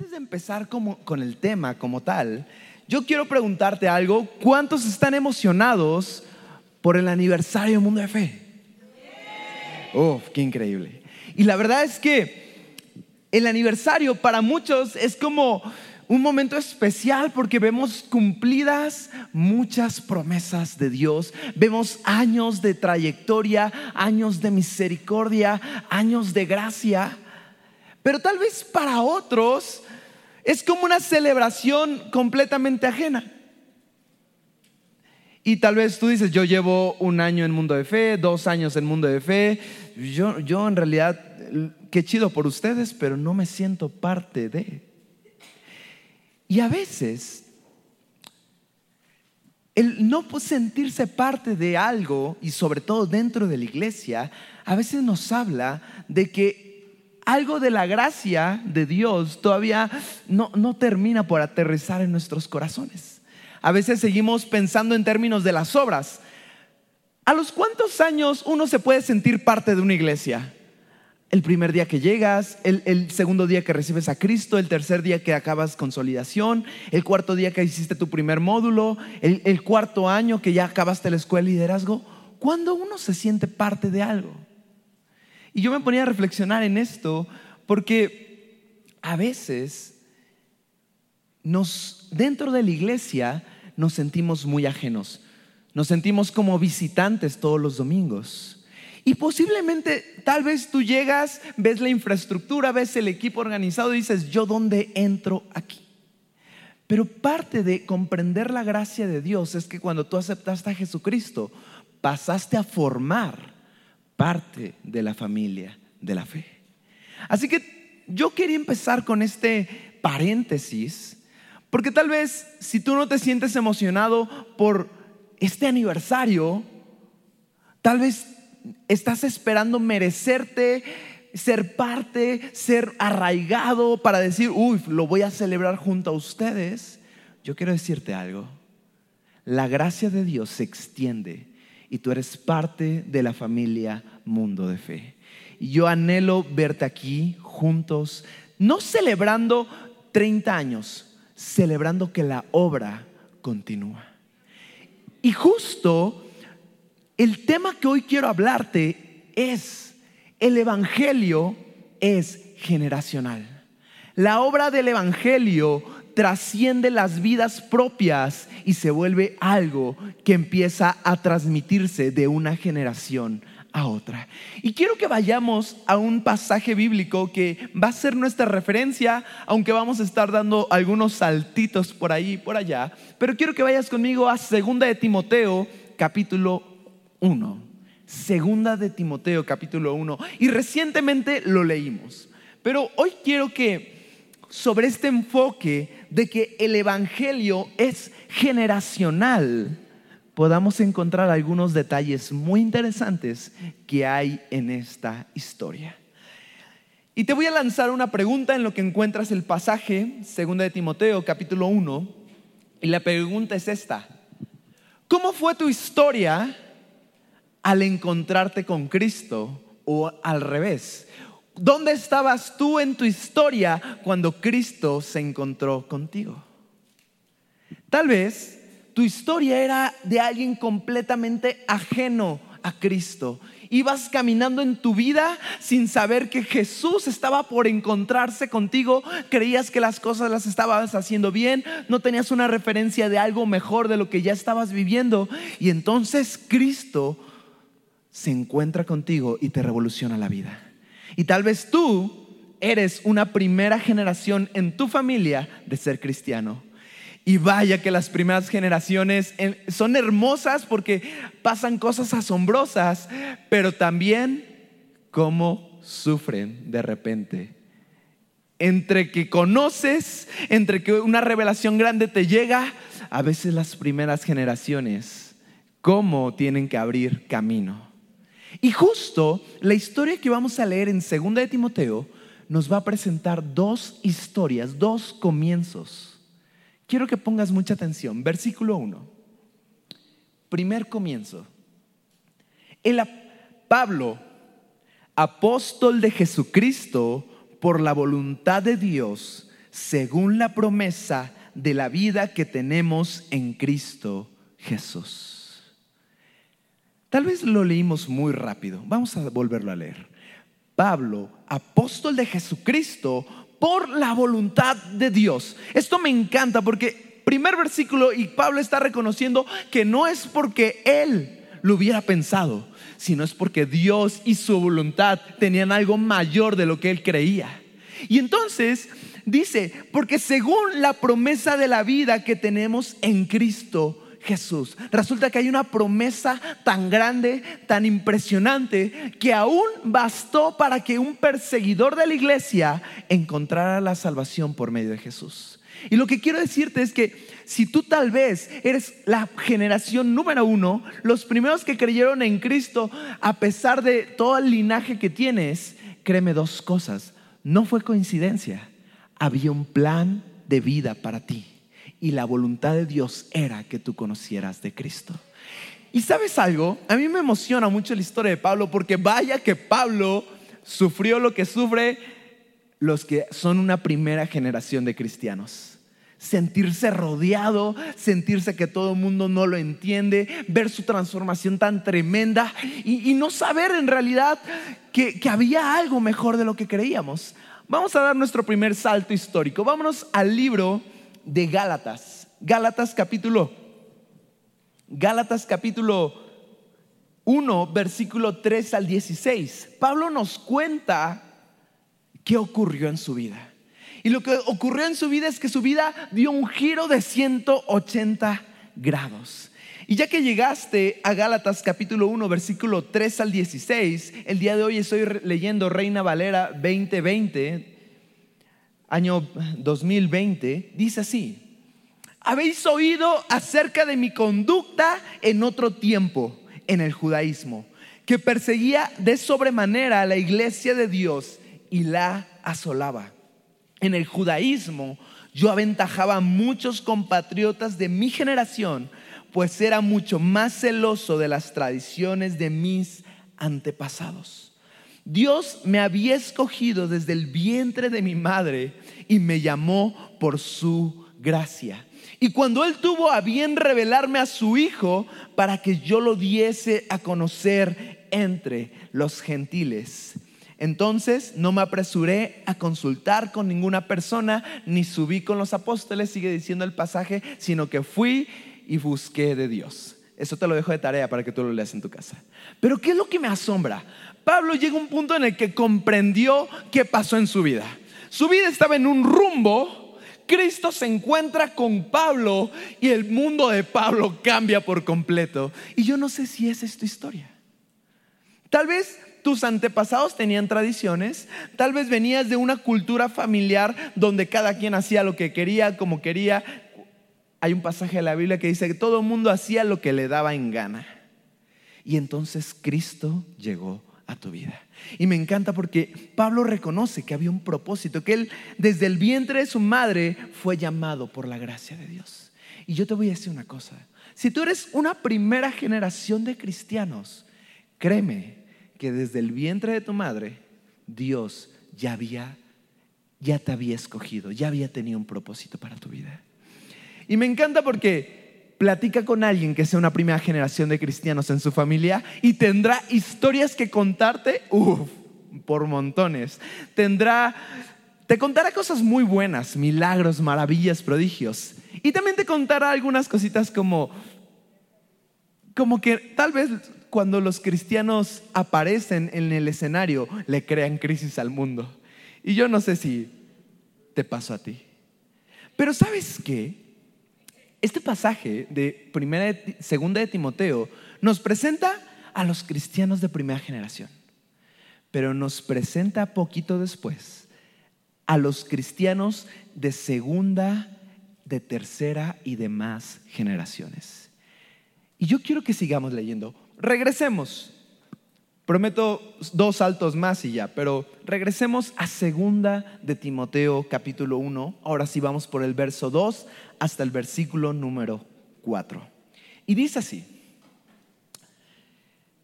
antes de empezar con el tema como tal, yo quiero preguntarte algo. ¿Cuántos están emocionados por el aniversario del Mundo de Fe? Uf, qué increíble. Y la verdad es que el aniversario para muchos es como un momento especial porque vemos cumplidas muchas promesas de Dios, vemos años de trayectoria, años de misericordia, años de gracia, pero tal vez para otros es como una celebración completamente ajena. Y tal vez tú dices, yo llevo un año en mundo de fe, dos años en mundo de fe, yo, yo en realidad, qué chido por ustedes, pero no me siento parte de. Y a veces, el no sentirse parte de algo, y sobre todo dentro de la iglesia, a veces nos habla de que algo de la gracia de Dios todavía no, no termina por aterrizar en nuestros corazones. A veces seguimos pensando en términos de las obras. ¿A los cuántos años uno se puede sentir parte de una iglesia? el primer día que llegas, el, segundo día que recibes a Cristo, el tercer día que acabas consolidación, el cuarto día que hiciste tu primer módulo, el, el cuarto año que ya acabaste la escuela de liderazgo. ¿Cuándo uno se siente parte de algo? Y yo me ponía a reflexionar en esto porque a veces nos, dentro de la iglesia nos sentimos muy ajenos, nos sentimos como visitantes todos los domingos. Y posiblemente, tal vez tú llegas, ves la infraestructura, ves el equipo organizado y dices, ¿yo dónde entro aquí? Pero parte de comprender la gracia de Dios es que cuando tú aceptaste a Jesucristo, pasaste a formar parte de la familia de la fe. Así que yo quería empezar con este paréntesis, porque tal vez si tú no te sientes emocionado por este aniversario, tal vez estás esperando merecerte, ser parte, ser arraigado para decir, uy, lo voy a celebrar junto a ustedes, yo quiero decirte algo. La gracia de Dios se extiende y tú eres parte de la familia Mundo de Fe. Y yo anhelo verte aquí juntos, no celebrando 30 años, celebrando que la obra continúa. Y justo el tema que hoy quiero hablarte es, el Evangelio es generacional. La obra del Evangelio trasciende las vidas propias y se vuelve algo que empieza a transmitirse de una generación a otra. Y quiero que vayamos a un pasaje bíblico que va a ser nuestra referencia, aunque vamos a estar dando algunos saltitos por ahí y por allá. Pero quiero que vayas conmigo a 2 de Timoteo, capítulo 1. Segunda de Timoteo capítulo 1. Y recientemente lo leímos. Pero hoy quiero que sobre este enfoque de que el Evangelio es generacional, podamos encontrar algunos detalles muy interesantes que hay en esta historia. Y te voy a lanzar una pregunta en lo que encuentras el pasaje, segunda de Timoteo, capítulo 1, y la pregunta es esta. ¿Cómo fue tu historia al encontrarte con Cristo o al revés. ¿Dónde estabas tú en tu historia cuando Cristo se encontró contigo? Tal vez tu historia era de alguien completamente ajeno a Cristo. Ibas caminando en tu vida sin saber que Jesús estaba por encontrarse contigo. Creías que las cosas las estabas haciendo bien. No tenías una referencia de algo mejor de lo que ya estabas viviendo. Y entonces Cristo se encuentra contigo y te revoluciona la vida. Y tal vez tú eres una primera generación en tu familia de ser cristiano. Y vaya que las primeras generaciones son hermosas porque pasan cosas asombrosas, pero también cómo sufren de repente. Entre que conoces, entre que una revelación grande te llega, a veces las primeras generaciones, cómo tienen que abrir camino. Y justo la historia que vamos a leer en 2 de Timoteo nos va a presentar dos historias, dos comienzos. Quiero que pongas mucha atención. Versículo 1. Primer comienzo. El Pablo, apóstol de Jesucristo, por la voluntad de Dios, según la promesa de la vida que tenemos en Cristo Jesús. Tal vez lo leímos muy rápido. Vamos a volverlo a leer. Pablo, apóstol de Jesucristo, por la voluntad de Dios. Esto me encanta porque primer versículo y Pablo está reconociendo que no es porque él lo hubiera pensado, sino es porque Dios y su voluntad tenían algo mayor de lo que él creía. Y entonces dice, porque según la promesa de la vida que tenemos en Cristo Jesús, resulta que hay una promesa tan grande, tan impresionante, que aún bastó para que un perseguidor de la iglesia encontrara la salvación por medio de Jesús. Y lo que quiero decirte es que si tú tal vez eres la generación número uno, los primeros que creyeron en Cristo, a pesar de todo el linaje que tienes, créeme dos cosas. No fue coincidencia. Había un plan de vida para ti. Y la voluntad de Dios era que tú conocieras de Cristo. Y sabes algo, a mí me emociona mucho la historia de Pablo porque vaya que Pablo sufrió lo que sufre los que son una primera generación de cristianos sentirse rodeado, sentirse que todo el mundo no lo entiende, ver su transformación tan tremenda y, no saber en realidad que, que había algo mejor de lo que creíamos. Vamos a dar nuestro primer salto histórico. Vámonos al libro de Gálatas. Gálatas capítulo Gálatas capítulo 1, versículo 3 al 16. Pablo nos cuenta qué ocurrió en su vida. Y lo que ocurrió en su vida es que su vida dio un giro de 180 grados. Y ya que llegaste a Gálatas capítulo 1, versículo 3 al 16, el día de hoy estoy leyendo Reina Valera 2020, año 2020, dice así, habéis oído acerca de mi conducta en otro tiempo, en el judaísmo, que perseguía de sobremanera a la iglesia de Dios y la asolaba en el judaísmo yo aventajaba a muchos compatriotas de mi generación, pues era mucho más celoso de las tradiciones de mis antepasados. Dios me había escogido desde el vientre de mi madre y me llamó por su gracia. Y cuando Él tuvo a bien revelarme a su Hijo para que yo lo diese a conocer entre los gentiles, entonces no me apresuré a consultar con ninguna persona, ni subí con los apóstoles, sigue diciendo el pasaje, sino que fui y busqué de Dios. Eso te lo dejo de tarea para que tú lo leas en tu casa. Pero ¿qué es lo que me asombra? Pablo llega a un punto en el que comprendió qué pasó en su vida. Su vida estaba en un rumbo, Cristo se encuentra con Pablo y el mundo de Pablo cambia por completo. Y yo no sé si esa es tu historia. Tal vez tus antepasados tenían tradiciones, tal vez venías de una cultura familiar donde cada quien hacía lo que quería, como quería. Hay un pasaje de la Biblia que dice que todo el mundo hacía lo que le daba en gana. Y entonces Cristo llegó a tu vida. Y me encanta porque Pablo reconoce que había un propósito, que él desde el vientre de su madre fue llamado por la gracia de Dios. Y yo te voy a decir una cosa, si tú eres una primera generación de cristianos, créeme que desde el vientre de tu madre Dios ya había ya te había escogido, ya había tenido un propósito para tu vida. Y me encanta porque platica con alguien que sea una primera generación de cristianos en su familia y tendrá historias que contarte, uff, por montones. Tendrá te contará cosas muy buenas, milagros, maravillas, prodigios. Y también te contará algunas cositas como como que tal vez cuando los cristianos aparecen en el escenario, le crean crisis al mundo. Y yo no sé si te pasó a ti. Pero ¿sabes qué? Este pasaje de primera segunda de Timoteo nos presenta a los cristianos de primera generación, pero nos presenta poquito después a los cristianos de segunda, de tercera y demás generaciones. Y yo quiero que sigamos leyendo regresemos. Prometo dos saltos más y ya, pero regresemos a segunda de Timoteo capítulo 1. Ahora sí vamos por el verso 2 hasta el versículo número 4. Y dice así.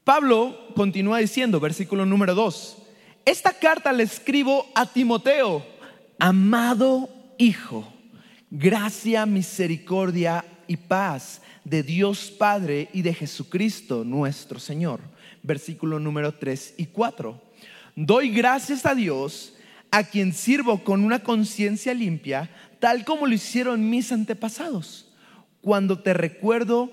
Pablo continúa diciendo, versículo número 2, esta carta le escribo a Timoteo, amado Hijo, gracia, misericordia y paz de Dios Padre y de Jesucristo nuestro Señor. Versículo número 3 y 4. Doy gracias a Dios a quien sirvo con una conciencia limpia, tal como lo hicieron mis antepasados, cuando te recuerdo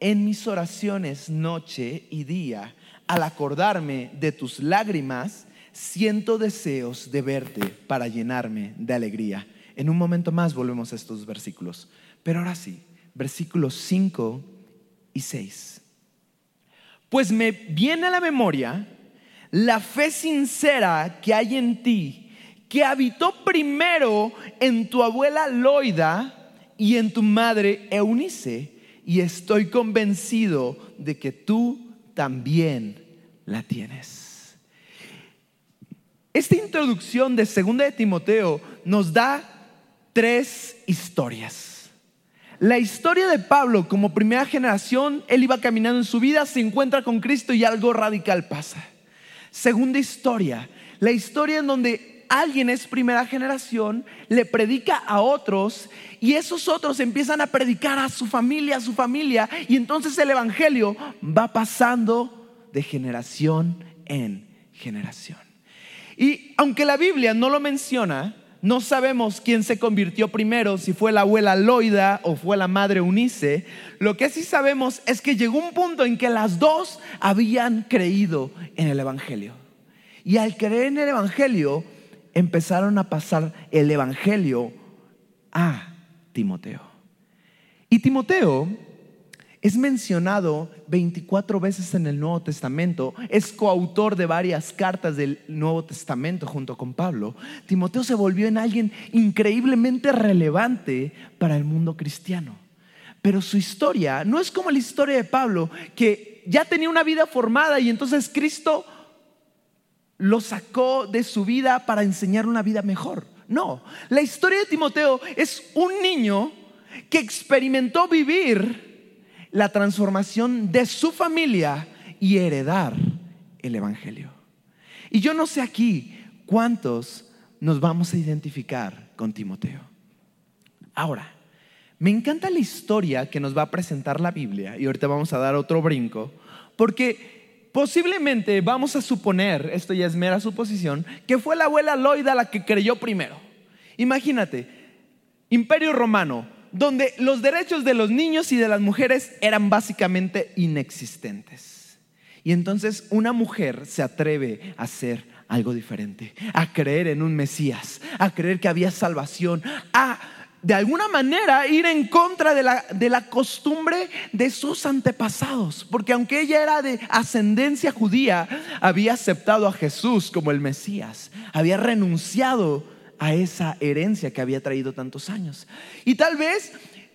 en mis oraciones noche y día, al acordarme de tus lágrimas, siento deseos de verte para llenarme de alegría. En un momento más volvemos a estos versículos. Pero ahora sí, versículos 5 y 6. Pues me viene a la memoria la fe sincera que hay en ti, que habitó primero en tu abuela Loida y en tu madre Eunice, y estoy convencido de que tú también la tienes. Esta introducción de 2 de Timoteo nos da tres historias. La historia de Pablo como primera generación, él iba caminando en su vida, se encuentra con Cristo y algo radical pasa. Segunda historia, la historia en donde alguien es primera generación, le predica a otros y esos otros empiezan a predicar a su familia, a su familia, y entonces el Evangelio va pasando de generación en generación. Y aunque la Biblia no lo menciona, no sabemos quién se convirtió primero, si fue la abuela Loida o fue la madre Unice. Lo que sí sabemos es que llegó un punto en que las dos habían creído en el Evangelio. Y al creer en el Evangelio, empezaron a pasar el Evangelio a Timoteo. Y Timoteo es mencionado 24 veces en el Nuevo Testamento, es coautor de varias cartas del Nuevo Testamento junto con Pablo. Timoteo se volvió en alguien increíblemente relevante para el mundo cristiano. Pero su historia no es como la historia de Pablo, que ya tenía una vida formada y entonces Cristo lo sacó de su vida para enseñar una vida mejor. No, la historia de Timoteo es un niño que experimentó vivir la transformación de su familia y heredar el Evangelio. Y yo no sé aquí cuántos nos vamos a identificar con Timoteo. Ahora, me encanta la historia que nos va a presentar la Biblia y ahorita vamos a dar otro brinco, porque posiblemente vamos a suponer, esto ya es mera suposición, que fue la abuela Loida la que creyó primero. Imagínate, Imperio Romano, donde los derechos de los niños y de las mujeres eran básicamente inexistentes. Y entonces una mujer se atreve a hacer algo diferente, a creer en un Mesías, a creer que había salvación, a de alguna manera ir en contra de la, de la, costumbre de sus antepasados, porque aunque ella era de ascendencia judía, había aceptado a Jesús como el Mesías, había renunciado a esa herencia que había traído tantos años. Y tal vez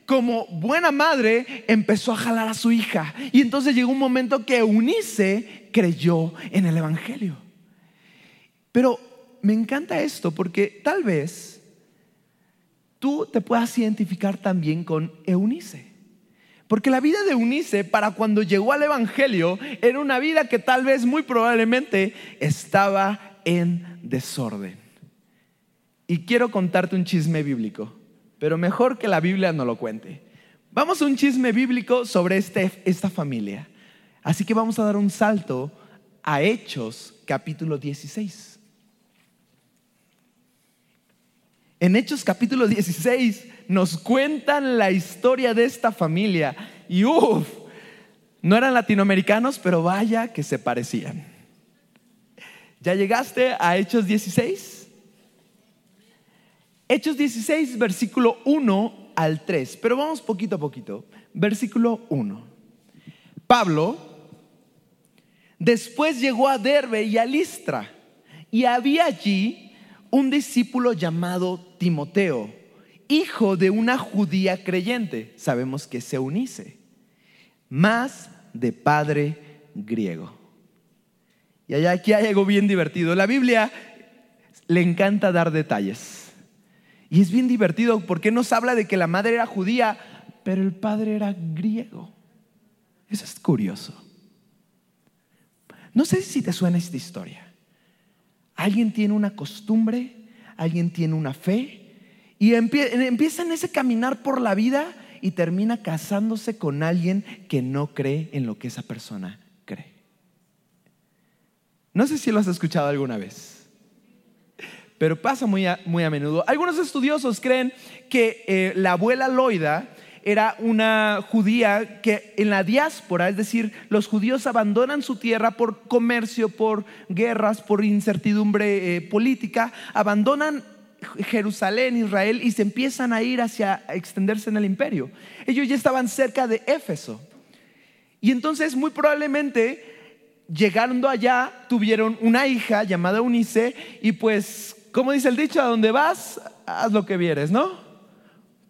como buena madre empezó a jalar a su hija. Y entonces llegó un momento que Eunice creyó en el Evangelio. Pero me encanta esto porque tal vez tú te puedas identificar también con Eunice. Porque la vida de Eunice para cuando llegó al Evangelio era una vida que tal vez muy probablemente estaba en desorden. Y quiero contarte un chisme bíblico, pero mejor que la Biblia no lo cuente. Vamos a un chisme bíblico sobre este, esta familia. Así que vamos a dar un salto a Hechos capítulo 16. En Hechos capítulo 16 nos cuentan la historia de esta familia y uff, no eran latinoamericanos, pero vaya que se parecían. ¿Ya llegaste a Hechos 16? Hechos 16, versículo 1 al 3, pero vamos poquito a poquito. Versículo 1. Pablo después llegó a Derbe y a Listra, y había allí un discípulo llamado Timoteo, hijo de una judía creyente, sabemos que se unice, más de padre griego. Y allá aquí hay algo bien divertido. La Biblia le encanta dar detalles. Y es bien divertido porque nos habla de que la madre era judía, pero el padre era griego. Eso es curioso. No sé si te suena esta historia. Alguien tiene una costumbre, alguien tiene una fe Y empieza en ese caminar por la vida y termina casándose con alguien que no cree en lo que esa persona cree. No sé si lo has escuchado alguna vez, pero pasa muy a, muy a menudo. Algunos estudiosos creen que eh, la abuela Loida era una judía que en la diáspora, es decir, los judíos abandonan su tierra por comercio, por guerras, por incertidumbre eh, política, abandonan Jerusalén, Israel, y se empiezan a ir hacia extenderse en el imperio. Ellos ya estaban cerca de Éfeso. Y entonces muy probablemente llegando allá tuvieron una hija llamada Unice y pues, como dice el dicho, a donde vas, haz lo que vieres, ¿no?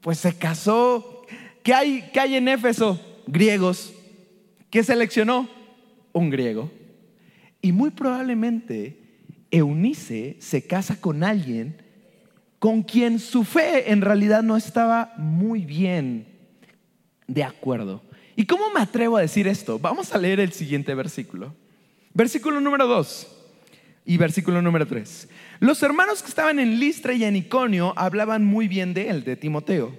Pues se casó. ¿Qué hay, qué hay en Éfeso? Griegos. ¿Qué seleccionó? Un griego. Y muy probablemente Eunice se casa con alguien con quien su fe en realidad no estaba muy bien de acuerdo. ¿Y cómo me atrevo a decir esto? Vamos a leer el siguiente versículo. Versículo número 2 y versículo número 3. Los hermanos que estaban en Listra y en Iconio hablaban muy bien de él, de Timoteo.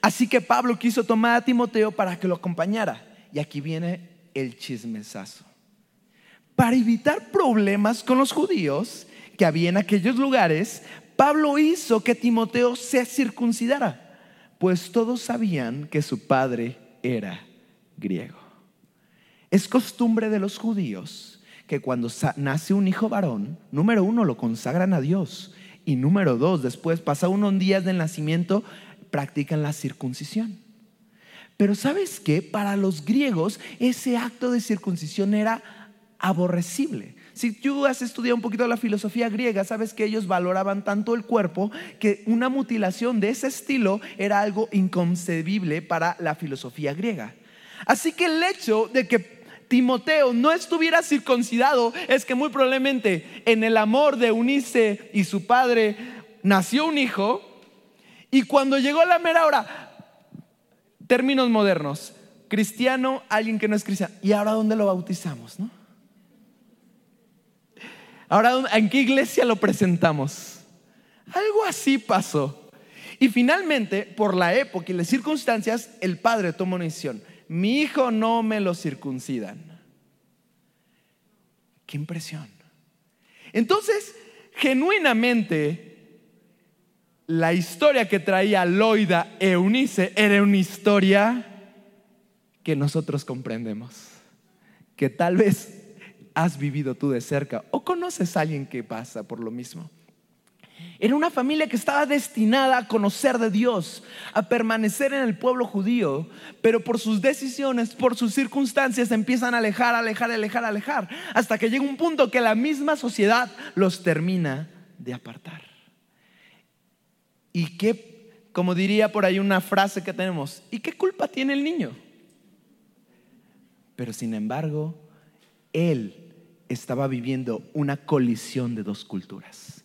Así que Pablo quiso tomar a Timoteo para que lo acompañara. Y aquí viene el chismesazo. Para evitar problemas con los judíos que había en aquellos lugares, Pablo hizo que Timoteo se circuncidara, pues todos sabían que su padre era griego. Es costumbre de los judíos que cuando nace un hijo varón, número uno, lo consagran a Dios. Y número dos, después, pasa unos días del nacimiento, practican la circuncisión. Pero sabes qué? Para los griegos ese acto de circuncisión era aborrecible. Si tú has estudiado un poquito la filosofía griega, sabes que ellos valoraban tanto el cuerpo que una mutilación de ese estilo era algo inconcebible para la filosofía griega. Así que el hecho de que Timoteo no estuviera circuncidado es que muy probablemente en el amor de Unice y su padre nació un hijo y cuando llegó la mera hora, términos modernos, cristiano, alguien que no es cristiano, ¿y ahora dónde lo bautizamos? ¿no? Ahora, ¿en qué iglesia lo presentamos? Algo así pasó. Y finalmente, por la época y las circunstancias, el padre tomó una decisión. Mi hijo no me lo circuncidan. Qué impresión. Entonces, genuinamente, la historia que traía Loida Eunice era una historia que nosotros comprendemos. Que tal vez has vivido tú de cerca o conoces a alguien que pasa por lo mismo. Era una familia que estaba destinada a conocer de Dios, a permanecer en el pueblo judío, pero por sus decisiones, por sus circunstancias, empiezan a alejar, alejar, alejar, alejar, hasta que llega un punto que la misma sociedad los termina de apartar. Y qué, como diría por ahí una frase que tenemos, ¿y qué culpa tiene el niño? Pero sin embargo, él estaba viviendo una colisión de dos culturas.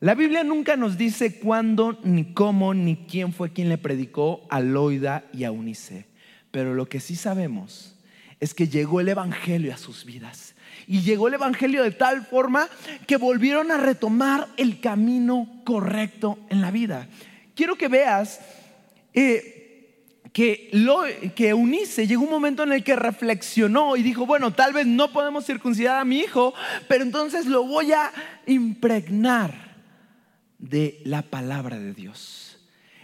La Biblia nunca nos dice cuándo, ni cómo, ni quién fue quien le predicó a Loida y a Unice. Pero lo que sí sabemos es que llegó el Evangelio a sus vidas. Y llegó el Evangelio de tal forma que volvieron a retomar el camino correcto en la vida. Quiero que veas eh, que, lo, que Eunice llegó un momento en el que reflexionó y dijo, bueno, tal vez no podemos circuncidar a mi hijo, pero entonces lo voy a impregnar de la palabra de Dios.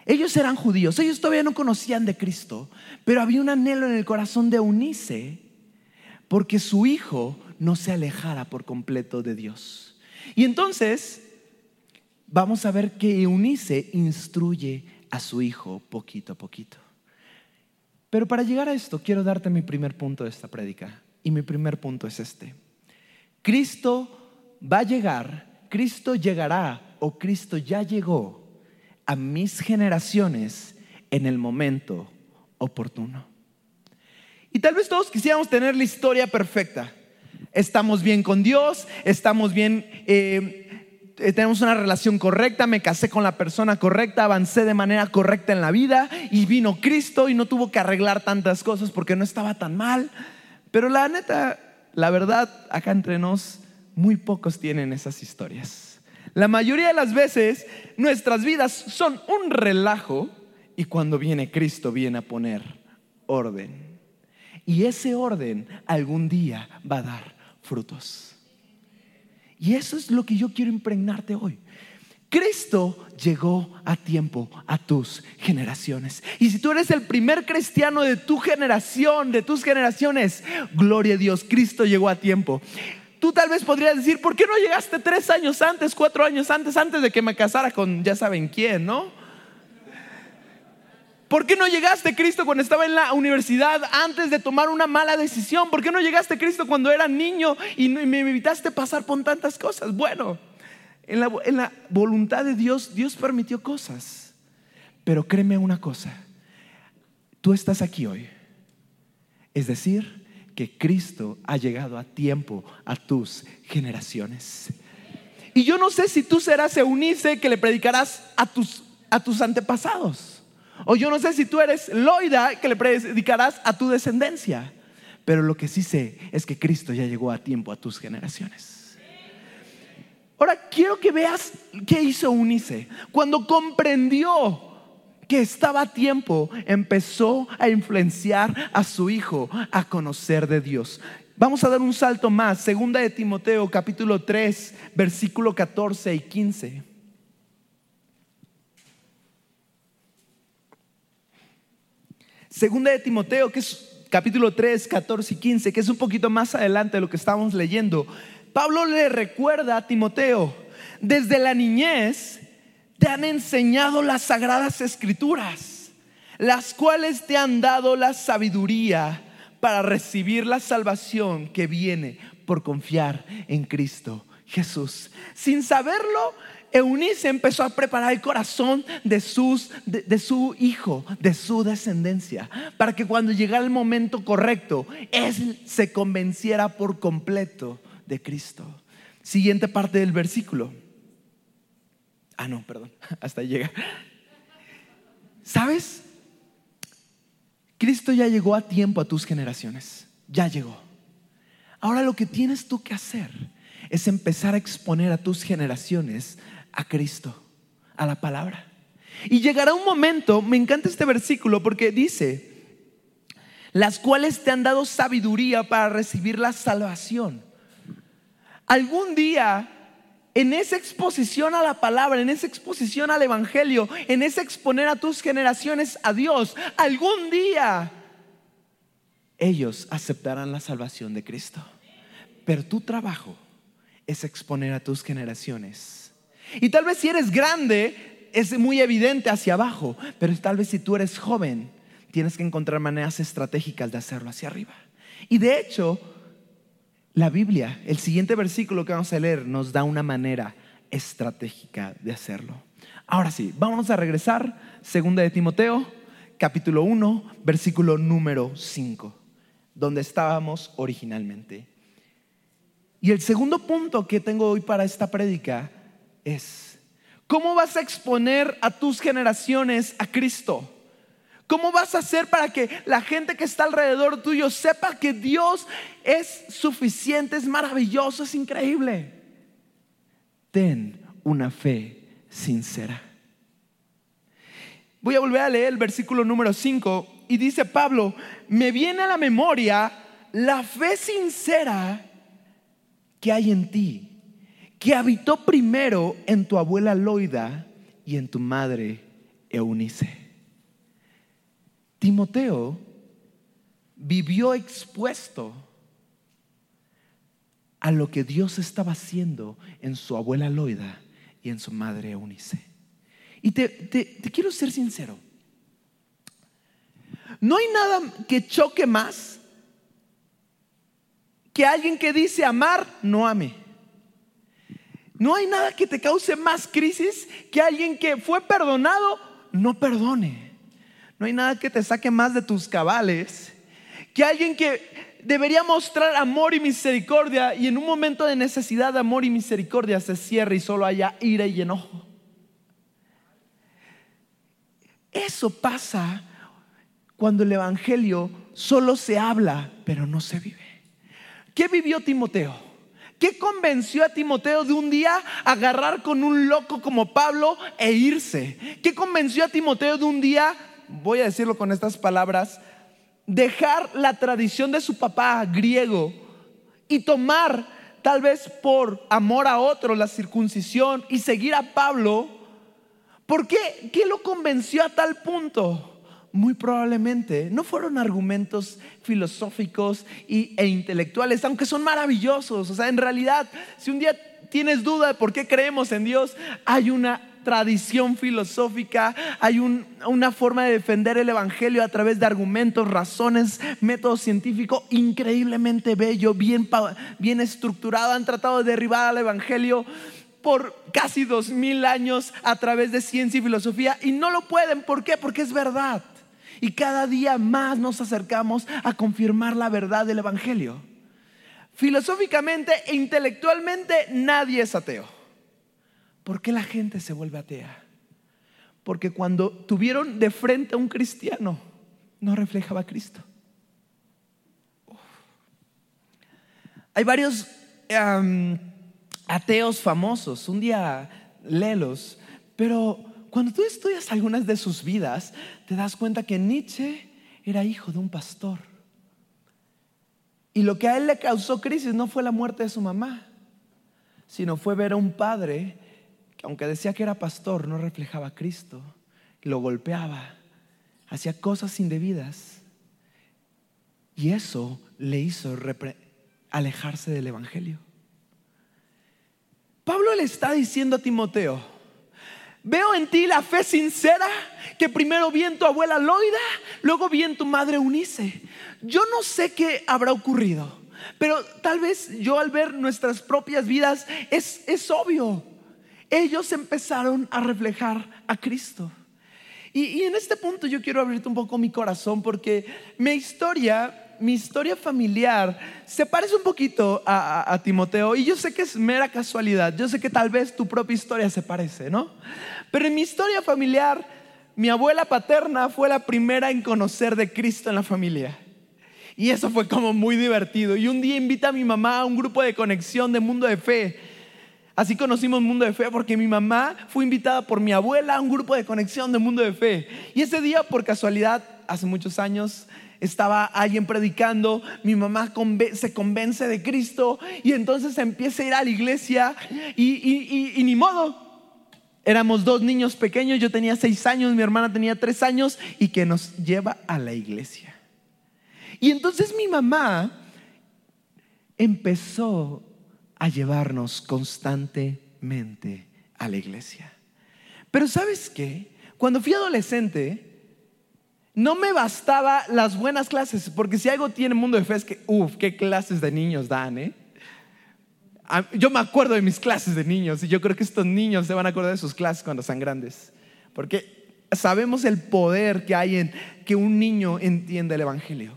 Ellos eran judíos, ellos todavía no conocían de Cristo, pero había un anhelo en el corazón de Eunice porque su hijo no se alejara por completo de Dios. Y entonces vamos a ver que Eunice instruye a su hijo poquito a poquito. Pero para llegar a esto, quiero darte mi primer punto de esta prédica. Y mi primer punto es este. Cristo va a llegar, Cristo llegará o Cristo ya llegó a mis generaciones en el momento oportuno. Y tal vez todos quisiéramos tener la historia perfecta. Estamos bien con Dios, estamos bien eh, tenemos una relación correcta, me casé con la persona correcta, avancé de manera correcta en la vida y vino Cristo y no tuvo que arreglar tantas cosas porque no estaba tan mal. Pero la neta, la verdad, acá entre nos, muy pocos tienen esas historias. La mayoría de las veces nuestras vidas son un relajo y cuando viene Cristo viene a poner orden. Y ese orden algún día va a dar frutos. Y eso es lo que yo quiero impregnarte hoy. Cristo llegó a tiempo a tus generaciones. Y si tú eres el primer cristiano de tu generación, de tus generaciones, gloria a Dios, Cristo llegó a tiempo. Tú tal vez podrías decir, ¿por qué no llegaste tres años antes, cuatro años antes, antes de que me casara con ya saben quién, no? ¿Por qué no llegaste Cristo cuando estaba en la universidad antes de tomar una mala decisión? ¿Por qué no llegaste Cristo cuando era niño y me evitaste pasar por tantas cosas? Bueno, en la, en la voluntad de Dios, Dios permitió cosas. Pero créeme una cosa, tú estás aquí hoy. Es decir, que Cristo ha llegado a tiempo a tus generaciones. Y yo no sé si tú serás Eunice que le predicarás a tus, a tus antepasados. O yo no sé si tú eres Loida que le predicarás a tu descendencia. Pero lo que sí sé es que Cristo ya llegó a tiempo a tus generaciones. Ahora quiero que veas qué hizo Eunice. Cuando comprendió que estaba a tiempo, empezó a influenciar a su hijo a conocer de Dios. Vamos a dar un salto más. Segunda de Timoteo, capítulo 3, versículo 14 y 15. Segunda de Timoteo, que es capítulo 3, 14 y 15, que es un poquito más adelante de lo que estamos leyendo. Pablo le recuerda a Timoteo, desde la niñez te han enseñado las sagradas escrituras, las cuales te han dado la sabiduría para recibir la salvación que viene por confiar en Cristo Jesús. Sin saberlo, Eunice empezó a preparar el corazón de, de, su hijo, de su descendencia, para que cuando llegara el momento correcto, él se convenciera por completo de Cristo. Siguiente parte del versículo. Ah, no, perdón, hasta ahí llega. ¿Sabes? Cristo ya llegó a tiempo a tus generaciones, ya llegó. Ahora lo que tienes tú que hacer es empezar a exponer a tus generaciones a Cristo, a la palabra. Y llegará un momento, me encanta este versículo porque dice, las cuales te han dado sabiduría para recibir la salvación. Algún día, en esa exposición a la palabra, en esa exposición al Evangelio, en ese exponer a tus generaciones a Dios, algún día ellos aceptarán la salvación de Cristo. Pero tu trabajo es exponer a tus generaciones y tal vez si eres grande, es muy evidente hacia abajo, pero tal vez si tú eres joven, tienes que encontrar maneras estratégicas de hacerlo hacia arriba. Y de hecho, la Biblia, el siguiente versículo que vamos a leer, nos da una manera estratégica de hacerlo. Ahora sí, vamos a regresar, segunda de Timoteo, capítulo 1, versículo número 5, donde estábamos originalmente. Y el segundo punto que tengo hoy para esta prédica es. ¿Cómo vas a exponer a tus generaciones a Cristo? ¿Cómo vas a hacer para que la gente que está alrededor tuyo sepa que Dios es suficiente, es maravilloso, es increíble? Ten una fe sincera. Voy a volver a leer el versículo número 5 y dice Pablo, me viene a la memoria la fe sincera que hay en ti que habitó primero en tu abuela Loida y en tu madre Eunice. Timoteo vivió expuesto a lo que Dios estaba haciendo en su abuela Loida y en su madre Eunice. Y te, te quiero ser sincero. No hay nada que choque más que alguien que dice amar no ame. No hay nada que te cause más crisis que alguien que fue perdonado no perdone. No hay nada que te saque más de tus cabales que alguien que debería mostrar amor y misericordia y en un momento de necesidad de amor y misericordia se cierre y solo haya ira y enojo. Eso pasa cuando el Evangelio solo se habla, pero no se vive. ¿Qué vivió Timoteo? ¿Qué convenció a Timoteo de un día agarrar con un loco como Pablo e irse? ¿Qué convenció a Timoteo de un día, voy a decirlo con estas palabras, dejar la tradición de su papá griego y tomar tal vez por amor a otro la circuncisión y seguir a Pablo? ¿Por qué? ¿Qué lo convenció a tal punto? Muy probablemente no fueron argumentos filosóficos e intelectuales, aunque son maravillosos. O sea, en realidad, si un día tienes duda de por qué creemos en Dios, hay una tradición filosófica, hay una forma de defender el Evangelio a través de argumentos, razones, método científico increíblemente bello, bien, bien estructurado. Han tratado de derribar al Evangelio por casi dos mil años a través de ciencia y filosofía y no lo pueden. ¿Por qué? Porque es verdad. Y cada día más nos acercamos a confirmar la verdad del Evangelio. Filosóficamente e intelectualmente nadie es ateo. ¿Por qué la gente se vuelve atea? Porque cuando tuvieron de frente a un cristiano, no reflejaba a Cristo. Hay varios ateos famosos, un día léelos, pero cuando tú estudias algunas de sus vidas, te das cuenta que Nietzsche era hijo de un pastor. Y lo que a él le causó crisis no fue la muerte de su mamá, sino fue ver a un padre que aunque decía que era pastor, no reflejaba a Cristo, lo golpeaba, hacía cosas indebidas. Y eso le hizo alejarse del Evangelio. Pablo le está diciendo a Timoteo, Veo en ti la fe sincera que primero vi en tu abuela Loida, luego vi en tu madre Unice. Yo no sé qué habrá ocurrido, pero tal vez yo al ver nuestras propias vidas es, es obvio. Ellos empezaron a reflejar a Cristo. Y, y en este punto yo quiero abrirte un poco mi corazón porque mi historia mi historia familiar se parece un poquito a, Timoteo y yo sé que es mera casualidad, yo sé que tal vez tu propia historia se parece, ¿no? Pero en mi historia familiar, mi abuela paterna fue la primera en conocer de Cristo en la familia. Y eso fue como muy divertido. Y un día invita a mi mamá a un grupo de conexión de Mundo de Fe. Así conocimos Mundo de Fe porque mi mamá fue invitada por mi abuela a un grupo de conexión de Mundo de Fe. Y ese día, por casualidad, hace muchos años, estaba alguien predicando, mi mamá se convence de Cristo y entonces empieza a ir a la iglesia y, ni modo. Éramos dos niños pequeños, yo tenía seis años, mi hermana tenía tres años y que nos lleva a la iglesia. Y entonces mi mamá empezó a llevarnos constantemente a la iglesia. Pero ¿sabes qué? Cuando fui adolescente, no me bastaba las buenas clases, porque si algo tiene mundo de fe es que, uff, qué clases de niños dan, ¿eh? Yo me acuerdo de mis clases de niños y yo creo que estos niños se van a acordar de sus clases cuando sean grandes, porque sabemos el poder que hay en que un niño entienda el Evangelio.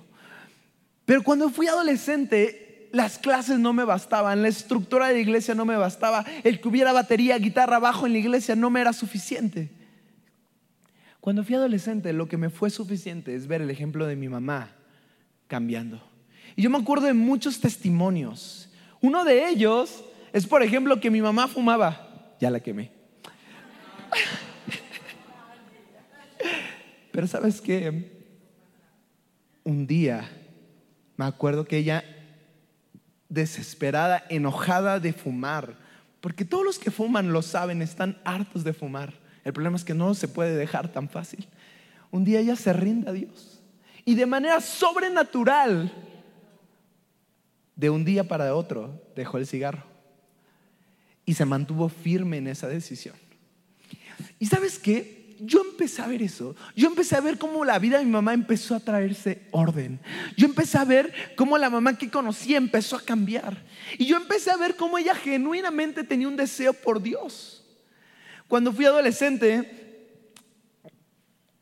Pero cuando fui adolescente, las clases no me bastaban, la estructura de la iglesia no me bastaba, el que hubiera batería, guitarra, bajo en la iglesia no me era suficiente. Cuando fui adolescente, lo que me fue suficiente es ver el ejemplo de mi mamá cambiando. Y yo me acuerdo de muchos testimonios. Uno de ellos es, por ejemplo, que mi mamá fumaba. Ya la quemé. Pero sabes qué? Un día me acuerdo que ella, desesperada, enojada de fumar, porque todos los que fuman lo saben, están hartos de fumar el problema es que no se puede dejar tan fácil. Un día ella se rinde a Dios. Y de manera sobrenatural, de un día para otro, dejó el cigarro. Y se mantuvo firme en esa decisión. ¿Y sabes qué? Yo empecé a ver eso. Yo empecé a ver cómo la vida de mi mamá empezó a traerse orden. Yo empecé a ver cómo la mamá que conocía empezó a cambiar. Y yo empecé a ver cómo ella genuinamente tenía un deseo por Dios. Cuando fui adolescente,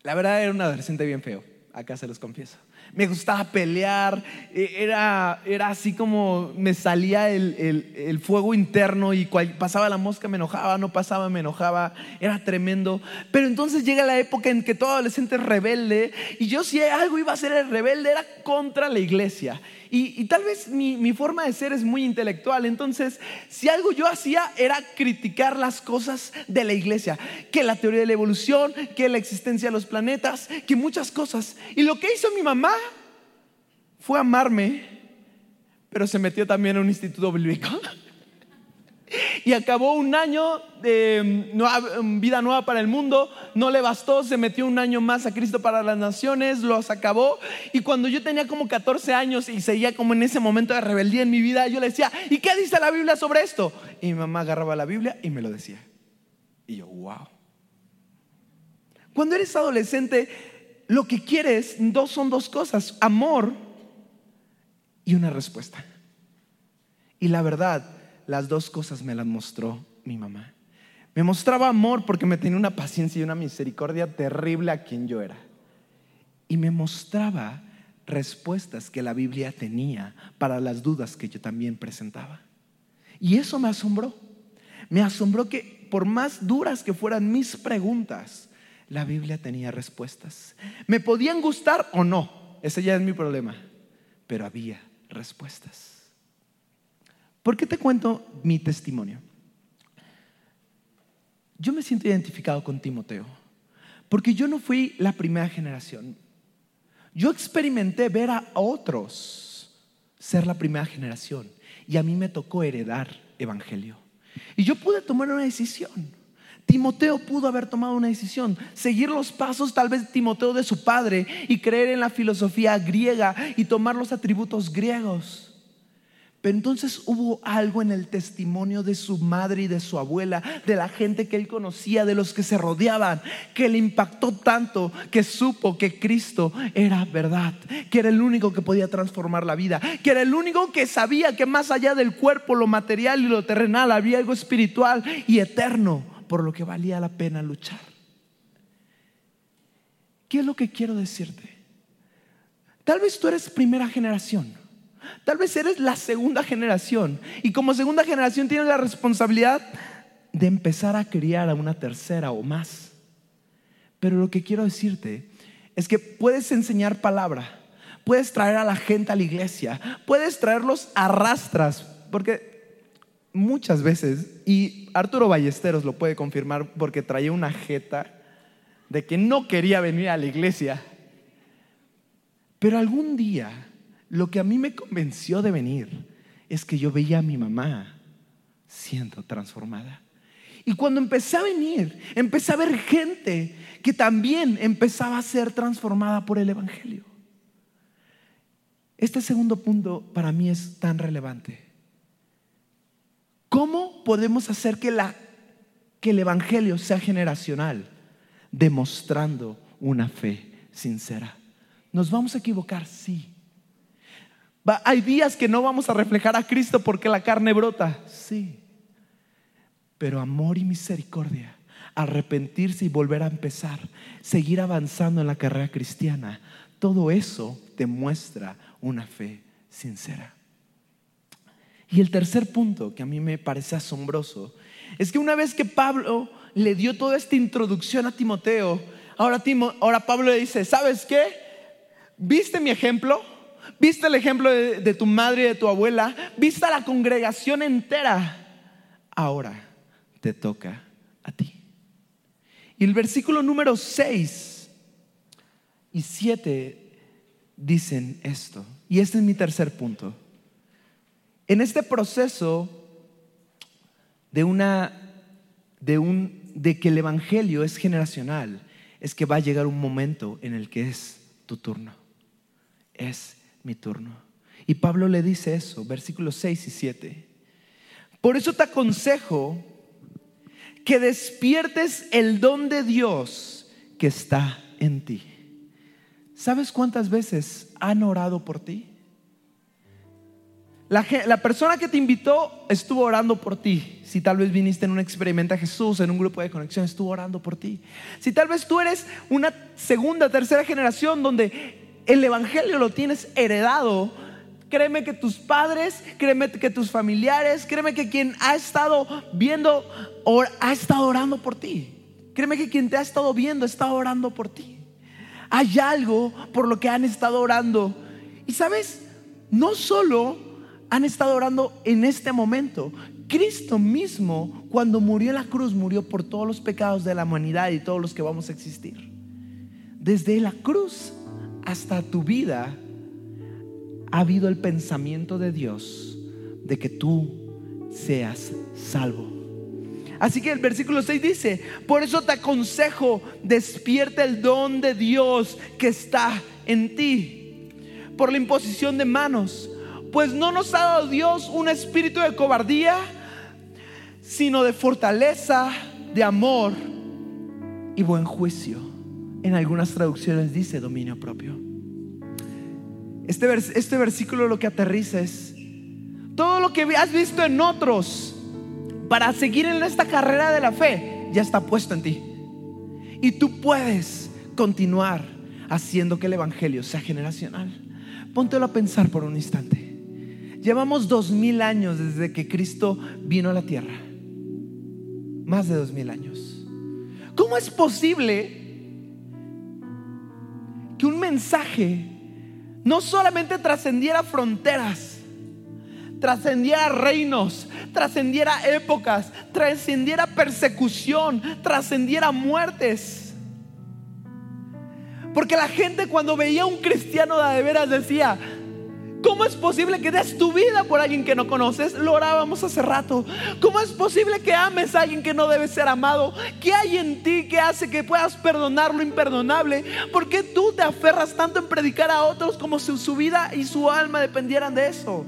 la verdad era un adolescente bien feo, acá se los confieso. Me gustaba pelear, e, era, era así como me salía el, fuego interno y pasaba la mosca me enojaba, no pasaba me enojaba, era tremendo. Pero entonces llega la época en que todo adolescente es rebelde y yo si algo iba a ser el rebelde era contra la iglesia. Y, tal vez mi, forma de ser es muy intelectual. Entonces, si algo yo hacía era criticar las cosas de la iglesia, que la teoría de la evolución, que la existencia de los planetas, que muchas cosas. Y lo que hizo mi mamá fue amarme, pero se metió también a un instituto bíblico. Y acabó un año de mm, vida nueva para el mundo, no le bastó, se metió un año más a Cristo para las naciones, los acabó. Y cuando yo tenía como 14 años y seguía como en ese momento de rebeldía en mi vida, yo le decía, ¿y qué dice la Biblia sobre esto? Y mi mamá agarraba la Biblia y me lo decía. Y yo, wow. Cuando eres adolescente, lo que quieres dos son dos cosas, amor y una respuesta. Y la verdad, las dos cosas me las mostró mi mamá. Me mostraba amor porque me tenía una paciencia y una misericordia terrible a quien yo era. Y me mostraba respuestas que la Biblia tenía para las dudas que yo también presentaba. Y eso me asombró. Me asombró que por más duras que fueran mis preguntas, la Biblia tenía respuestas. Me podían gustar o no, ese ya es mi problema, pero había respuestas. ¿Por qué te cuento mi testimonio? Yo me siento identificado con Timoteo, porque yo no fui la primera generación. Yo experimenté ver a otros ser la primera generación y a mí me tocó heredar evangelio. Y yo pude tomar una decisión. Timoteo pudo haber tomado una decisión, seguir los pasos tal vez Timoteo de su padre y creer en la filosofía griega y tomar los atributos griegos. Pero entonces hubo algo en el testimonio de su madre y de su abuela, de la gente que él conocía, de los que se rodeaban, que le impactó tanto que supo que Cristo era verdad, que era el único que podía transformar la vida, que era el único que sabía que más allá del cuerpo, lo material y lo terrenal, había algo espiritual y eterno por lo que valía la pena luchar. ¿Qué es lo que quiero decirte? Tal vez tú eres primera generación Tal vez eres la segunda generación y como segunda generación tienes la responsabilidad de empezar a criar a una tercera o más. Pero lo que quiero decirte es que puedes enseñar palabra, puedes traer a la gente a la iglesia, puedes traerlos a rastras, porque muchas veces, y Arturo Ballesteros lo puede confirmar porque traía una jeta de que no quería venir a la iglesia, pero algún día lo que a mí me convenció de venir es que yo veía a mi mamá siendo transformada. Y cuando empecé a venir, empecé a ver gente que también empezaba a ser transformada por el Evangelio. Este segundo punto para mí es tan relevante. ¿Cómo podemos hacer que, el Evangelio sea generacional? Demostrando una fe sincera. ¿Nos vamos a equivocar? Sí. Hay días que no vamos a reflejar a Cristo porque la carne brota. Sí. Pero amor y misericordia, arrepentirse y volver a empezar, seguir avanzando en la carrera cristiana, todo eso demuestra una fe sincera. Y el tercer punto que a mí me parece asombroso es que una vez que Pablo le dio toda esta introducción a Timoteo, ahora, ahora Pablo le dice, ¿sabes qué? ¿Viste mi ejemplo? Viste el ejemplo de, tu madre y de tu abuela, viste a la congregación entera. Ahora te toca a ti. Y el versículo número 6 y 7 dicen esto. Y este es mi tercer punto. En este proceso de una de un de que el evangelio es generacional, es que va a llegar un momento en el que es tu turno. Es mi turno. Y Pablo le dice eso, versículos 6 y 7. Por eso te aconsejo que despiertes el don de Dios que está en ti. ¿Sabes cuántas veces han orado por ti? La, la, persona que te invitó estuvo orando por ti. Si tal vez viniste en un experimento a Jesús, en un grupo de conexión, estuvo orando por ti. Si tal vez tú eres una segunda, tercera generación donde el Evangelio lo tienes heredado, créeme que tus padres, créeme que tus familiares, créeme que quien ha estado viendo, ha estado orando por ti. Créeme que quien te ha estado viendo está orando por ti. Hay algo por lo que han estado orando. Y sabes, no solo han estado orando en este momento. Cristo mismo, cuando murió en la cruz, murió por todos los pecados de la humanidad y todos los que vamos a existir. Desde la cruz hasta tu vida ha habido el pensamiento de Dios de que tú seas salvo. Así que el versículo 6 dice, por eso te aconsejo, despierta el don de Dios que está en ti, por la imposición de manos, pues no nos ha dado Dios un espíritu de cobardía, sino de fortaleza, de amor y buen juicio. En algunas traducciones dice dominio propio. Este, este versículo lo que aterriza es todo lo que has visto en otros para seguir en esta carrera de la fe ya está puesto en ti. Y tú puedes continuar haciendo que el Evangelio sea generacional. Póntelo a pensar por un instante. Llevamos dos mil años desde que Cristo vino a la tierra. Más de dos mil años. ¿Cómo es posible mensaje no solamente trascendiera fronteras, trascendiera reinos, trascendiera épocas, trascendiera persecución, trascendiera muertes. Porque la gente cuando veía a un cristiano de veras decía, ¿Cómo es posible que des tu vida por alguien que no conoces? Lo orábamos hace rato. ¿Cómo es posible que ames a alguien que no debe ser amado? ¿Qué hay en ti que hace que puedas perdonar lo imperdonable? ¿Por qué tú te aferras tanto en predicar a otros como si su vida y su alma dependieran de eso?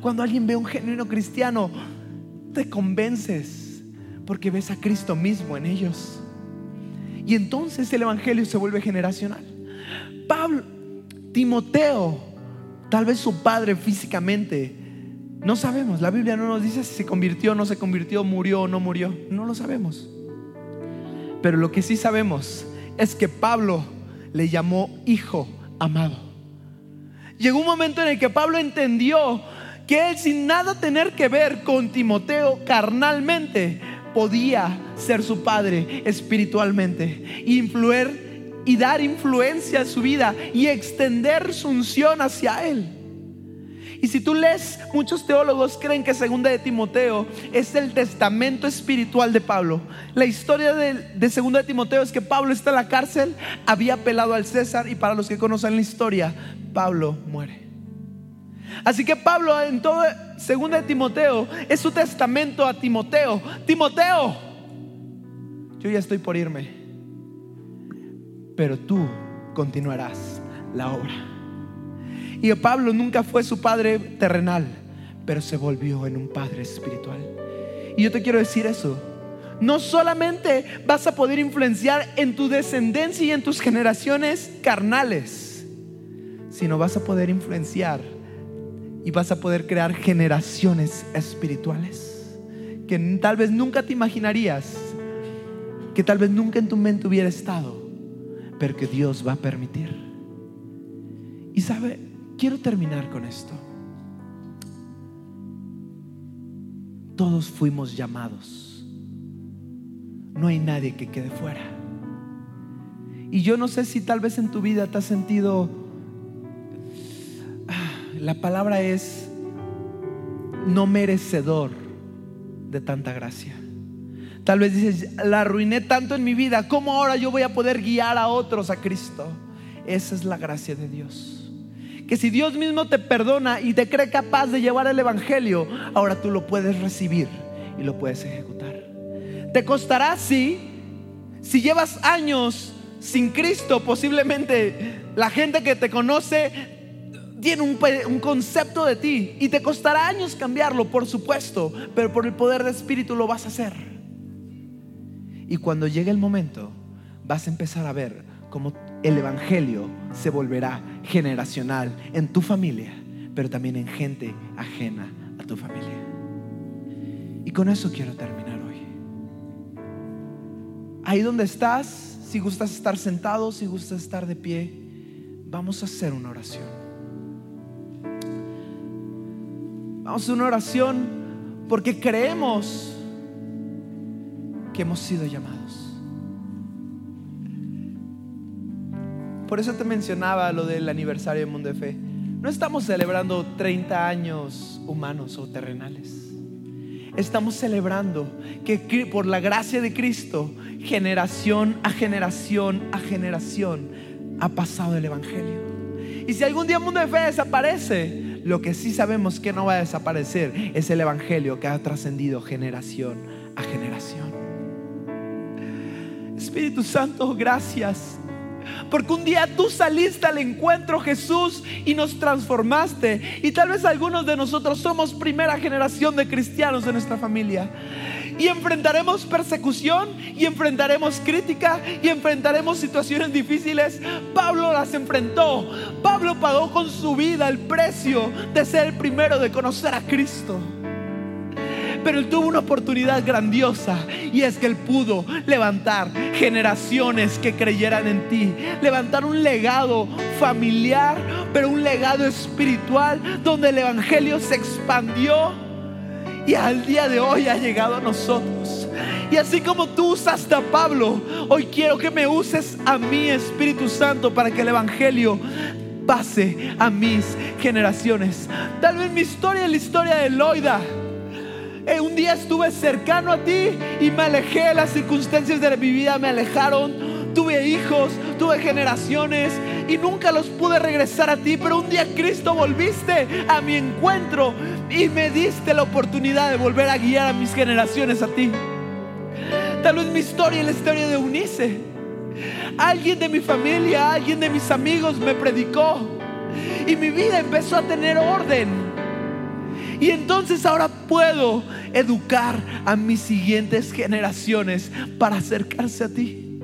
Cuando alguien ve un genuino cristiano, te convences porque ves a Cristo mismo en ellos. Y entonces el Evangelio se vuelve generacional. Pablo, Timoteo, Tal vez su padre físicamente. No sabemos. La Biblia no nos dice si se convirtió o no se convirtió, murió o no murió. No lo sabemos. Pero lo que sí sabemos es que Pablo le llamó hijo amado. Llegó un momento en el que Pablo entendió que él sin nada tener que ver con Timoteo carnalmente podía ser su padre espiritualmente, influir y dar influencia a su vida y extender su unción hacia él. Y si tú lees, muchos teólogos creen que segunda de Timoteo es el testamento espiritual de Pablo. La historia de, de segunda de Timoteo es que Pablo está en la cárcel, había apelado al César y para los que conocen la historia, Pablo muere. Así que Pablo en todo segunda de Timoteo es su testamento a Timoteo. Timoteo, yo ya estoy por irme pero tú continuarás la obra. Y Pablo nunca fue su padre terrenal, pero se volvió en un padre espiritual. Y yo te quiero decir eso. No solamente vas a poder influenciar en tu descendencia y en tus generaciones carnales, sino vas a poder influenciar y vas a poder crear generaciones espirituales que tal vez nunca te imaginarías, que tal vez nunca en tu mente hubiera estado pero que Dios va a permitir. Y sabe, quiero terminar con esto. Todos fuimos llamados. No hay nadie que quede fuera. Y yo no sé si tal vez en tu vida te has sentido, ah, la palabra es no merecedor de tanta gracia. Tal vez dices, la arruiné tanto en mi vida, ¿cómo ahora yo voy a poder guiar a otros a Cristo? Esa es la gracia de Dios. Que si Dios mismo te perdona y te cree capaz de llevar el Evangelio, ahora tú lo puedes recibir y lo puedes ejecutar. Te costará, sí, si llevas años sin Cristo, posiblemente la gente que te conoce tiene un, un, concepto de ti y te costará años cambiarlo, por supuesto, pero por el poder del Espíritu lo vas a hacer. Y cuando llegue el momento, vas a empezar a ver cómo el Evangelio se volverá generacional en tu familia, pero también en gente ajena a tu familia. Y con eso quiero terminar hoy. Ahí donde estás, si gustas estar sentado, si gustas estar de pie, vamos a hacer una oración. Vamos a hacer una oración porque creemos que hemos sido llamados. Por eso te mencionaba lo del aniversario de Mundo de Fe. No estamos celebrando 30 años humanos o terrenales. Estamos celebrando que por la gracia de Cristo, generación a generación a generación, ha pasado el Evangelio. Y si algún día el mundo de fe desaparece, lo que sí sabemos que no va a desaparecer es el Evangelio que ha trascendido generación a generación. Espíritu Santo, gracias porque un día tú saliste al encuentro, Jesús, y nos transformaste. Y tal vez algunos de nosotros somos primera generación de cristianos de nuestra familia. Y enfrentaremos persecución, y enfrentaremos crítica, y enfrentaremos situaciones difíciles. Pablo las enfrentó. Pablo pagó con su vida el precio de ser el primero de conocer a Cristo. Pero él tuvo una oportunidad grandiosa y es que él pudo levantar generaciones que creyeran en ti, levantar un legado familiar, pero un legado espiritual donde el Evangelio se expandió y al día de hoy ha llegado a nosotros. Y así como tú usaste a Pablo, hoy quiero que me uses a mí, Espíritu Santo, para que el Evangelio pase a mis generaciones. Tal vez mi historia es la historia de Loida eh, un día estuve cercano a ti y me alejé, las circunstancias de mi vida me alejaron. Tuve hijos, tuve generaciones y nunca los pude regresar a ti, pero un día Cristo volviste a mi encuentro y me diste la oportunidad de volver a guiar a mis generaciones a ti. Tal vez mi historia es la historia de Eunice. Alguien de mi familia, alguien de mis amigos me predicó y mi vida empezó a tener orden. Y entonces ahora puedo educar a mis siguientes generaciones para acercarse a ti.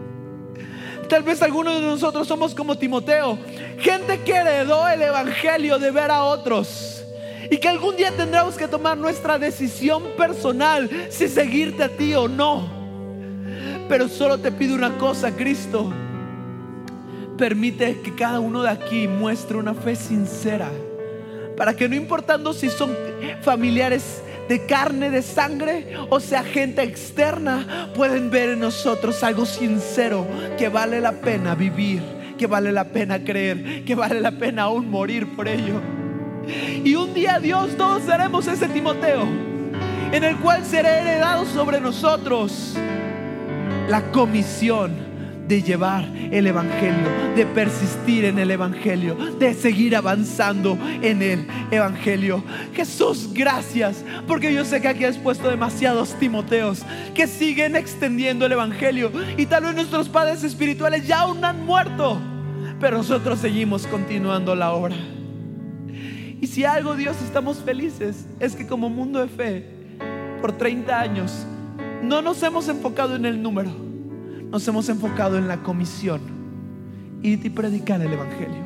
Tal vez algunos de nosotros somos como Timoteo, gente que heredó el Evangelio de ver a otros. Y que algún día tendremos que tomar nuestra decisión personal si seguirte a ti o no. Pero solo te pido una cosa, Cristo. Permite que cada uno de aquí muestre una fe sincera para que no importando si son familiares de carne, de sangre, o sea gente externa, pueden ver en nosotros algo sincero que vale la pena vivir, que vale la pena creer, que vale la pena aún morir por ello. Y un día Dios todos seremos ese Timoteo, en el cual será heredado sobre nosotros la comisión de llevar el Evangelio, de persistir en el Evangelio, de seguir avanzando en el Evangelio. Jesús, gracias, porque yo sé que aquí has puesto demasiados Timoteos que siguen extendiendo el Evangelio y tal vez nuestros padres espirituales ya aún han muerto, pero nosotros seguimos continuando la obra. Y si algo Dios estamos felices es que como mundo de fe, por 30 años, no nos hemos enfocado en el número nos hemos enfocado en la comisión, ir y predicar el Evangelio.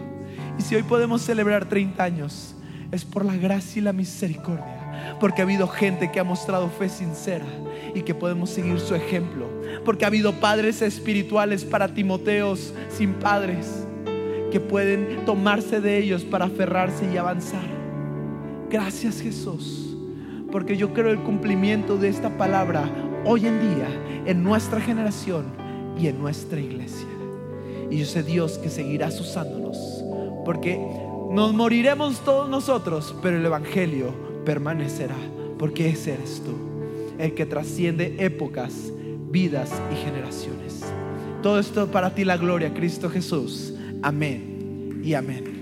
Y si hoy podemos celebrar 30 años, es por la gracia y la misericordia, porque ha habido gente que ha mostrado fe sincera y que podemos seguir su ejemplo, porque ha habido padres espirituales para Timoteos sin padres que pueden tomarse de ellos para aferrarse y avanzar. Gracias Jesús, porque yo creo el cumplimiento de esta palabra hoy en día en nuestra generación y en nuestra iglesia. Y yo sé Dios que seguirás usándonos, porque nos moriremos todos nosotros, pero el Evangelio permanecerá, porque ese eres tú, el que trasciende épocas, vidas y generaciones. Todo esto para ti la gloria, Cristo Jesús. Amén y amén.